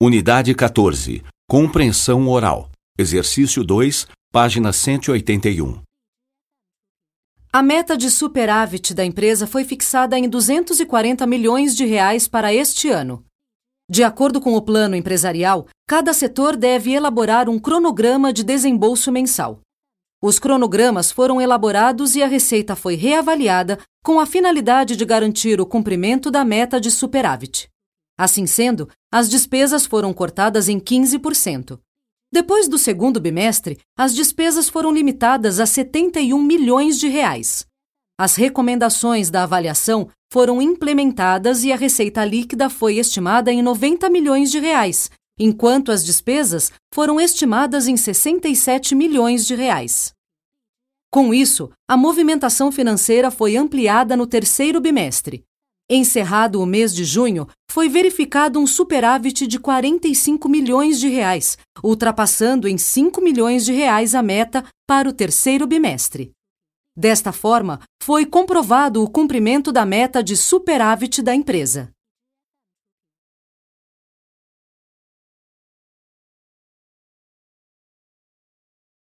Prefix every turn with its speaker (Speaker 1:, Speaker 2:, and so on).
Speaker 1: Unidade 14. Compreensão oral. Exercício 2, página 181.
Speaker 2: A meta de superávit da empresa foi fixada em 240 milhões de reais para este ano. De acordo com o plano empresarial, cada setor deve elaborar um cronograma de desembolso mensal. Os cronogramas foram elaborados e a receita foi reavaliada com a finalidade de garantir o cumprimento da meta de superávit. Assim sendo, as despesas foram cortadas em 15%. Depois do segundo bimestre, as despesas foram limitadas a 71 milhões de reais. As recomendações da avaliação foram implementadas e a receita líquida foi estimada em 90 milhões de reais, enquanto as despesas foram estimadas em 67 milhões de reais. Com isso, a movimentação financeira foi ampliada no terceiro bimestre. Encerrado o mês de junho, foi verificado um superávit de 45 milhões de reais, ultrapassando em 5 milhões de reais a meta para o terceiro bimestre. Desta forma, foi comprovado o cumprimento da meta de superávit da empresa.